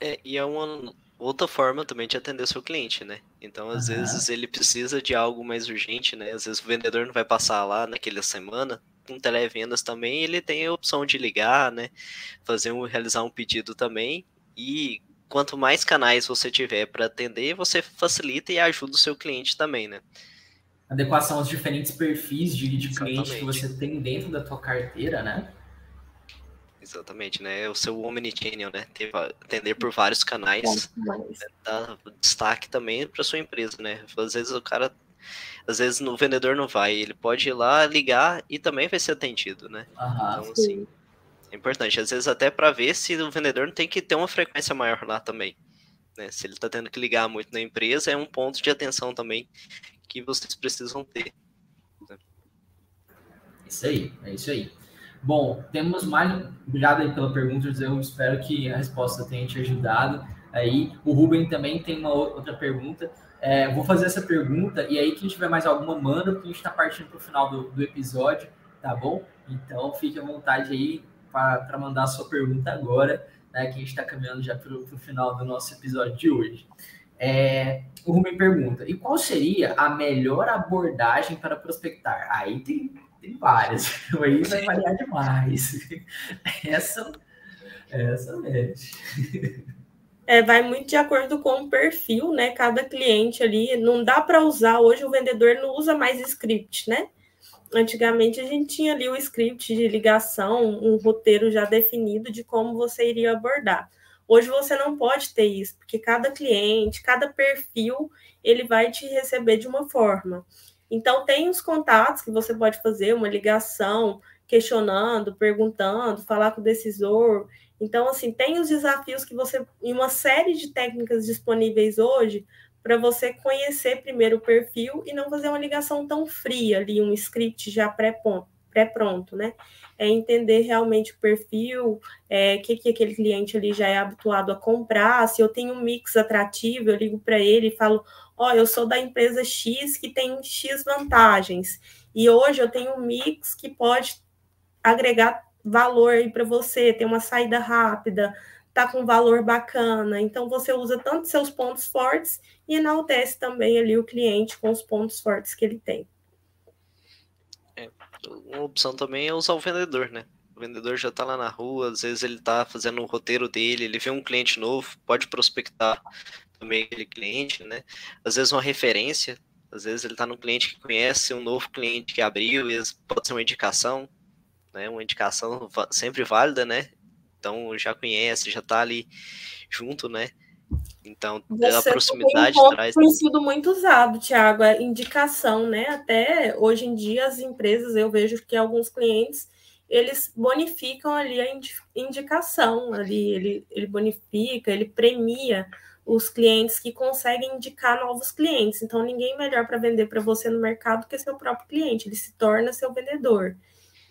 É, e é uma outra forma também de atender o seu cliente, né? Então, às uhum. vezes, ele precisa de algo mais urgente, né? Às vezes o vendedor não vai passar lá naquela semana. Com televendas também, ele tem a opção de ligar, né? Fazer um, realizar um pedido também. E quanto mais canais você tiver para atender, você facilita e ajuda o seu cliente também, né? Adequação aos diferentes perfis de, de cliente que você tem dentro da tua carteira, né? Exatamente, né? O seu omnichannel, né? Atender por vários canais, né? dá destaque também para sua empresa, né? Às vezes o cara, às vezes o vendedor não vai, ele pode ir lá ligar e também vai ser atendido, né? Aham, então, assim, é importante, às vezes até para ver se o vendedor não tem que ter uma frequência maior lá também. Né? Se ele está tendo que ligar muito na empresa, é um ponto de atenção também que vocês precisam ter. Isso aí, é isso aí. Bom, temos mais. Obrigado aí pela pergunta, eu espero que a resposta tenha te ajudado. Aí, o Ruben também tem uma outra pergunta. É, vou fazer essa pergunta e aí, quem tiver mais alguma, manda, porque a gente está partindo para o final do, do episódio, tá bom? Então, fique à vontade aí para mandar a sua pergunta agora, né, que a gente está caminhando já para o final do nosso episódio de hoje. É, o Rubem pergunta: e qual seria a melhor abordagem para prospectar? Aí tem, tem várias, aí vai variar demais. Essa, essa mexe. É, vai muito de acordo com o perfil, né? Cada cliente ali. Não dá para usar, hoje o vendedor não usa mais script, né? Antigamente a gente tinha ali o script de ligação, um roteiro já definido de como você iria abordar. Hoje você não pode ter isso, porque cada cliente, cada perfil, ele vai te receber de uma forma. Então tem os contatos que você pode fazer, uma ligação, questionando, perguntando, falar com o decisor. Então, assim, tem os desafios que você, em uma série de técnicas disponíveis hoje, para você conhecer primeiro o perfil e não fazer uma ligação tão fria ali, um script já pré-pronto, né? É entender realmente o perfil, o é, que, que aquele cliente ali já é habituado a comprar, se eu tenho um mix atrativo, eu ligo para ele e falo, ó, oh, eu sou da empresa X que tem X vantagens, e hoje eu tenho um mix que pode agregar valor aí para você, ter uma saída rápida, tá com valor bacana. Então você usa tanto seus pontos fortes e enaltece também ali o cliente com os pontos fortes que ele tem. É, uma opção também é usar o vendedor, né? O vendedor já está lá na rua, às vezes ele está fazendo o roteiro dele, ele vê um cliente novo, pode prospectar também aquele cliente, né? Às vezes uma referência, às vezes ele está num cliente que conhece um novo cliente que abriu, pode ser uma indicação, né? Uma indicação sempre válida, né? Então já conhece, já está ali junto, né? Então, a proximidade um traz. Tem sido muito usado, Tiago, é indicação, né? Até hoje em dia, as empresas, eu vejo que alguns clientes eles bonificam ali a indicação, ali ele, ele bonifica, ele premia os clientes que conseguem indicar novos clientes. Então, ninguém melhor para vender para você no mercado que seu próprio cliente, ele se torna seu vendedor.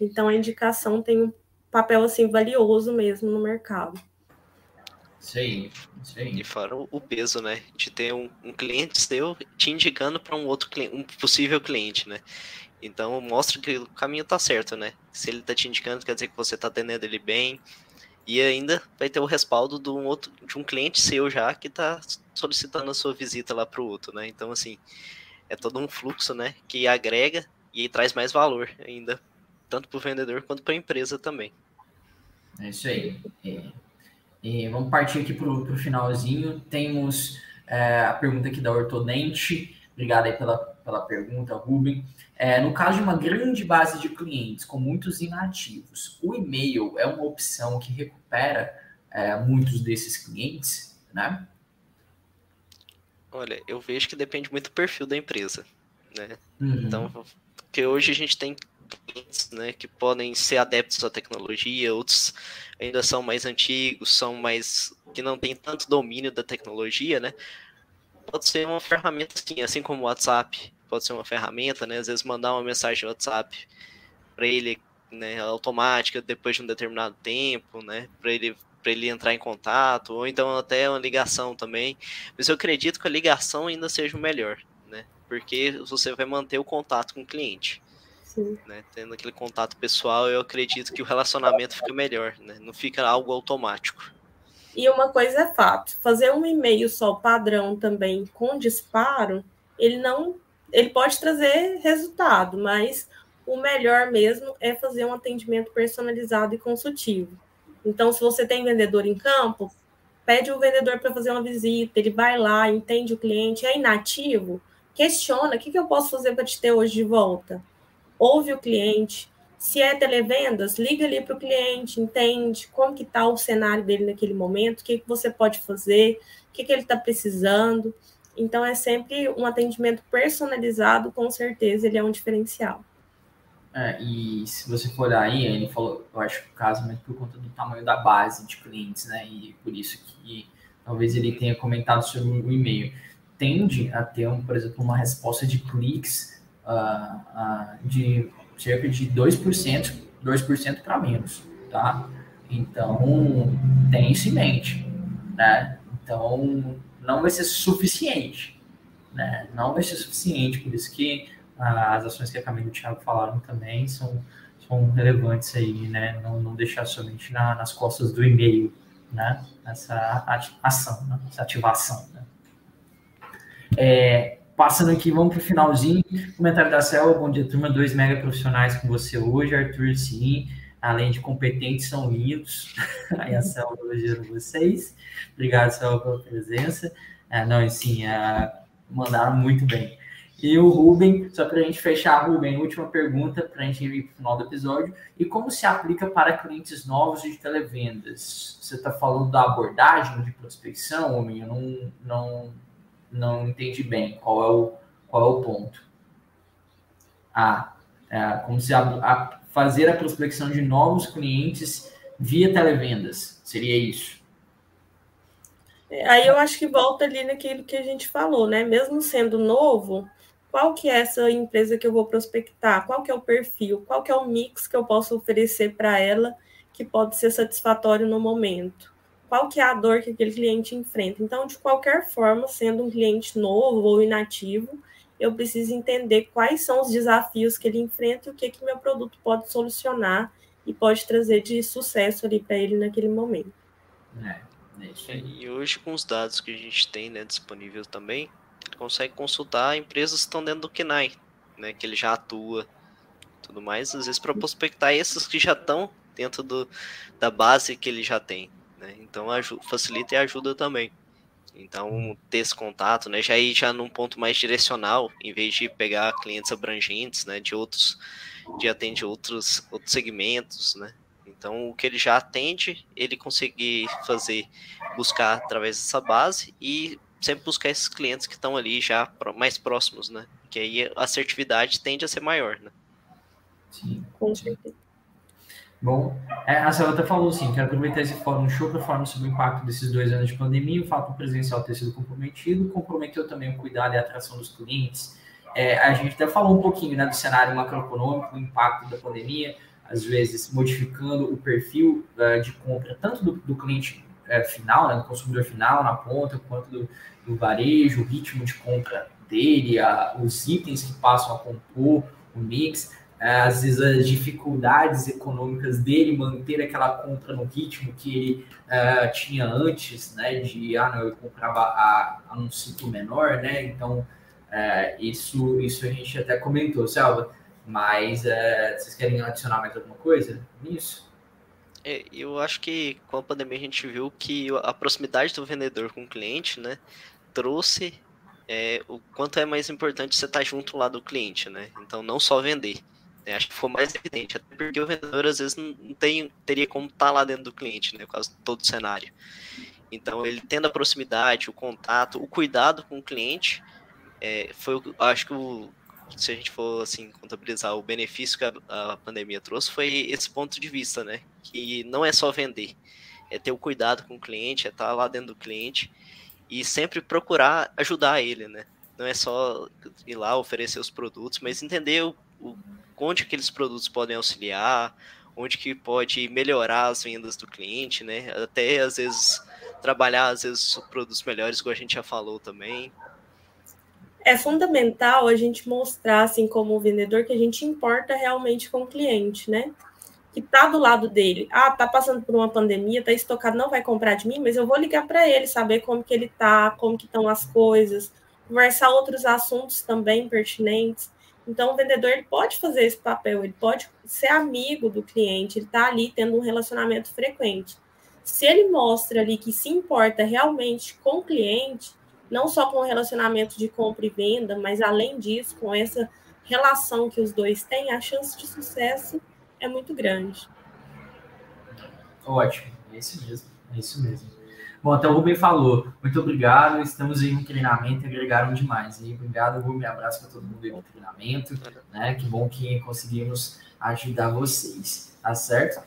Então, a indicação tem um papel assim valioso mesmo no mercado. Isso aí, isso aí. E fora o peso, né? De ter um, um cliente seu te indicando para um outro cliente, um possível cliente, né? Então mostra que o caminho tá certo, né? Se ele tá te indicando, quer dizer que você tá atendendo ele bem. E ainda vai ter o respaldo de um outro de um cliente seu já que tá solicitando a sua visita lá pro outro, né? Então assim, é todo um fluxo, né, que agrega e traz mais valor ainda, tanto para o vendedor quanto para a empresa também. É isso aí. É. E vamos partir aqui para o finalzinho. Temos é, a pergunta aqui da Ortodente. Obrigado aí pela, pela pergunta, Ruben. É, no caso de uma grande base de clientes com muitos inativos, o e-mail é uma opção que recupera é, muitos desses clientes, né? Olha, eu vejo que depende muito do perfil da empresa, né? Uhum. Então, porque hoje a gente tem clientes, né, que podem ser adeptos à tecnologia, outros ainda são mais antigos, são mais que não tem tanto domínio da tecnologia, né? Pode ser uma ferramenta assim, assim como o WhatsApp, pode ser uma ferramenta, né? Às vezes mandar uma mensagem no WhatsApp para ele, né, automática depois de um determinado tempo, né, para ele para ele entrar em contato, ou então até uma ligação também. Mas eu acredito que a ligação ainda seja o melhor, né? Porque você vai manter o contato com o cliente. Né? Tendo aquele contato pessoal, eu acredito que o relacionamento fica melhor, né? Não fica algo automático. E uma coisa é fato, fazer um e-mail só padrão também com disparo, ele não, ele pode trazer resultado, mas o melhor mesmo é fazer um atendimento personalizado e consultivo. Então, se você tem vendedor em campo, pede o vendedor para fazer uma visita, ele vai lá, entende o cliente, é inativo, questiona, o que, que eu posso fazer para te ter hoje de volta? Ouve o cliente. Se é televendas, liga ali para o cliente, entende como que está o cenário dele naquele momento, o que, que você pode fazer, o que, que ele está precisando. Então, é sempre um atendimento personalizado, com certeza ele é um diferencial. É, e se você for aí, ele falou, eu acho que o caso mas por conta do tamanho da base de clientes, né? E por isso que talvez ele tenha comentado sobre o e-mail. Tende a ter, um, por exemplo, uma resposta de cliques uh, de cerca de 2%, 2% para menos, tá? Então, tem isso em mente, né? Então, não vai ser suficiente, né? Não vai ser suficiente, por isso que as ações que a Camila e o Thiago falaram também são, são relevantes aí, né? Não, não deixar somente na, nas costas do e-mail, né? Essa ação, né? essa ativação, né? É, Passando aqui, vamos para o finalzinho. Comentário da Selva, bom dia, turma. Dois mega profissionais com você hoje. Arthur, sim, além de competentes, são lindos. Aí a Selva elogiando vocês. Obrigado, Selva, pela presença. É, não, sim, é, mandaram muito bem. E o Ruben, só para a gente fechar, Ruben, última pergunta para a gente ir para o final do episódio. E como se aplica para clientes novos de televendas? Você está falando da abordagem de prospecção, homem? Eu não, não, não entendi bem qual é o, qual é o ponto. Ah, é, como se a, a fazer a prospecção de novos clientes via televendas. Seria isso. É, aí eu acho que volta ali naquilo que a gente falou, né? Mesmo sendo novo, qual que é essa empresa que eu vou prospectar? Qual que é o perfil? Qual que é o mix que eu posso oferecer para ela que pode ser satisfatório no momento? Qual que é a dor que aquele cliente enfrenta. Então, de qualquer forma, sendo um cliente novo ou inativo, eu preciso entender quais são os desafios que ele enfrenta e o que que meu produto pode solucionar e pode trazer de sucesso ali para ele naquele momento. É, é, e hoje com os dados que a gente tem né, disponível também, ele consegue consultar empresas que estão dentro do KNAI, né, que ele já atua, tudo mais, às vezes para prospectar esses que já estão dentro do, da base que ele já tem. Né? Então ajuda, facilita e ajuda também. Então, ter esse contato, né, já ir já num ponto mais direcional, em vez de pegar clientes abrangentes, né, de outros, de atender outros, outros segmentos, né. Então, o que ele já atende, ele conseguir fazer, buscar através dessa base e sempre buscar esses clientes que estão ali já mais próximos, né, que aí a assertividade tende a ser maior, né. Sim, com certeza. Bom, é, a Celta falou assim, quero aproveitar esse fórum show para falar sobre o impacto desses dois anos de pandemia, o fato presencial ter sido comprometido, comprometeu também o cuidado e a atração dos clientes. É, a gente até falou um pouquinho né, do cenário macroeconômico, o impacto da pandemia, às vezes modificando o perfil uh, de compra, tanto do, do cliente uh, final, né, do consumidor final, na ponta, quanto do, do varejo, o ritmo de compra dele, a, os itens que passam a compor o mix. Às vezes as dificuldades econômicas dele manter aquela compra no ritmo que ele uh, tinha antes, né? De ah, não, eu comprava a, a um ciclo menor, né? Então uh, isso, isso a gente até comentou, Selva. Mas uh, vocês querem adicionar mais alguma coisa nisso? É, eu acho que com a pandemia a gente viu que a proximidade do vendedor com o cliente, né, trouxe é, o quanto é mais importante você estar junto lá do cliente, né? Então não só vender. Né? Acho que foi mais evidente, até porque o vendedor às vezes não tem, teria como estar tá lá dentro do cliente, né, por causa de todo o cenário. Então, ele tendo a proximidade, o contato, o cuidado com o cliente, é, foi, acho que o, se a gente for assim contabilizar o benefício que a, a, pandemia trouxe, foi esse ponto de vista, né? Que não é só vender, é ter o cuidado com o cliente, é estar lá dentro do cliente e sempre procurar ajudar ele, né? Não é só ir lá oferecer os produtos, mas entender o, o onde aqueles produtos podem auxiliar, onde que pode melhorar as vendas do cliente, né? Até às vezes trabalhar às vezes produtos melhores, como a gente já falou também. É fundamental a gente mostrar, assim, como vendedor, que a gente importa realmente com o cliente, né? Que tá do lado dele. Ah, tá passando por uma pandemia, tá estocado, não vai comprar de mim, mas eu vou ligar para ele, saber como que ele tá, como que estão as coisas, conversar outros assuntos também pertinentes. Então, o vendedor ele pode fazer esse papel, ele pode ser amigo do cliente, ele está ali tendo um relacionamento frequente. Se ele mostra ali que se importa realmente com o cliente, não só com o relacionamento de compra e venda, mas além disso, com essa relação que os dois têm, a chance de sucesso é muito grande. Ótimo, é isso mesmo, é isso mesmo. Bom, então o Rubem falou, muito obrigado, estamos em um treinamento, agregaram demais. E obrigado, Rubem, abraço para todo mundo aí no treinamento, né? Que bom que conseguimos ajudar vocês, tá certo?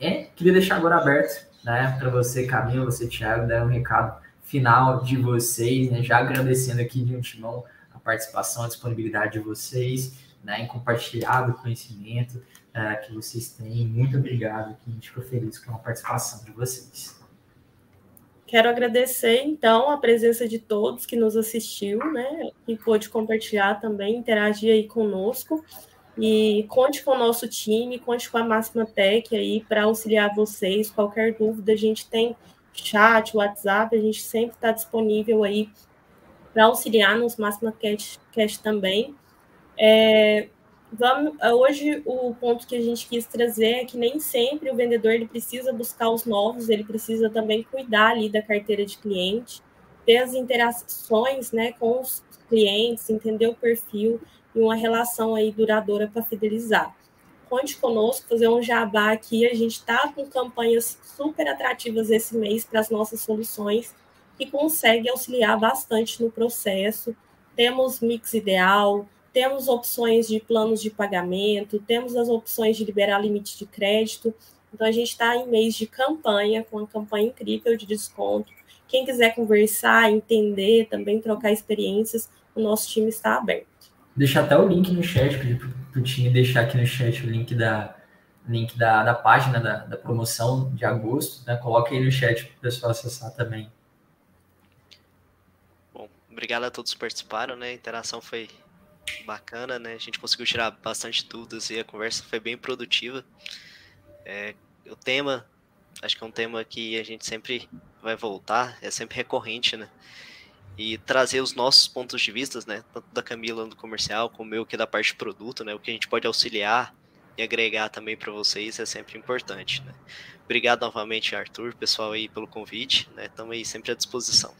É, queria deixar agora aberto, né, para você, Camila, você, Thiago, dar um recado final de vocês, né? Já agradecendo aqui de antemão a participação, a disponibilidade de vocês, né, em compartilhar o conhecimento uh, que vocês têm. Muito obrigado, que a gente ficou feliz com a participação de vocês. Quero agradecer, então, a presença de todos que nos assistiu, né? E pôde compartilhar também, interagir aí conosco. E conte com o nosso time, conte com a Máxima Tech aí para auxiliar vocês. Qualquer dúvida, a gente tem chat, WhatsApp, a gente sempre está disponível aí para auxiliar nos Máxima Cash, Cash também. É, Vamos, ah, hoje o ponto que a gente quis trazer é que nem sempre o vendedor ele precisa buscar os novos, ele precisa também cuidar ali da carteira de cliente, ter as interações né, com os clientes, entender o perfil e uma relação aí duradoura para fidelizar. Conte conosco, fazer um jabá aqui. A gente está com campanhas super atrativas esse mês para as nossas soluções que consegue auxiliar bastante no processo. Temos mix ideal, temos opções de planos de pagamento, temos as opções de liberar limite de crédito. Então, a gente está em mês de campanha, com uma campanha incrível de desconto. Quem quiser conversar, entender, também trocar experiências, o nosso time está aberto. Deixar até o link no chat, pedir para o time deixar aqui no chat o link da, link da, da página da, da promoção de agosto. Né? Coloque aí no chat para o pessoal acessar também. Bom, obrigado a todos que participaram, né? A interação foi bacana, né? A gente conseguiu tirar bastante dúvidas e a conversa foi bem produtiva. É, o tema, acho que é um tema que a gente sempre vai voltar, é sempre recorrente, né? E trazer os nossos pontos de vista, né? Tanto da Camila do comercial, como o meu que é da parte de produto, né? O que a gente pode auxiliar e agregar também para vocês é sempre importante, né? Obrigado novamente, Arthur, pessoal aí pelo convite, né? Estamos aí sempre à disposição.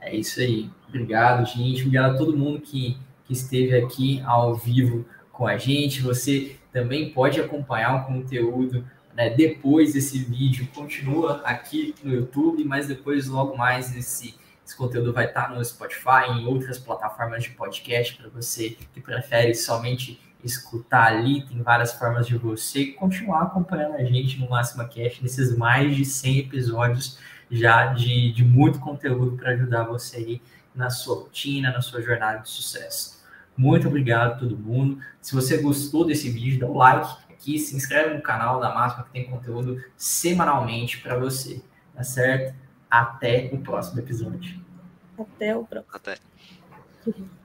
É isso aí. Obrigado, gente. Obrigado a todo mundo que, que esteve aqui ao vivo com a gente. Você também pode acompanhar o conteúdo né, depois desse vídeo. Continua aqui no YouTube, mas depois, logo mais, esse, esse conteúdo vai estar no Spotify, em outras plataformas de podcast, para você que prefere somente escutar ali. Tem várias formas de você continuar acompanhando a gente no Máxima Cash, nesses mais de 100 episódios já de, de muito conteúdo para ajudar você aí na sua rotina, na sua jornada de sucesso. Muito obrigado a todo mundo. Se você gostou desse vídeo, dá um like aqui, se inscreve no canal da Máxima que tem conteúdo semanalmente para você, tá certo? Até o próximo episódio. Até o próximo. Até.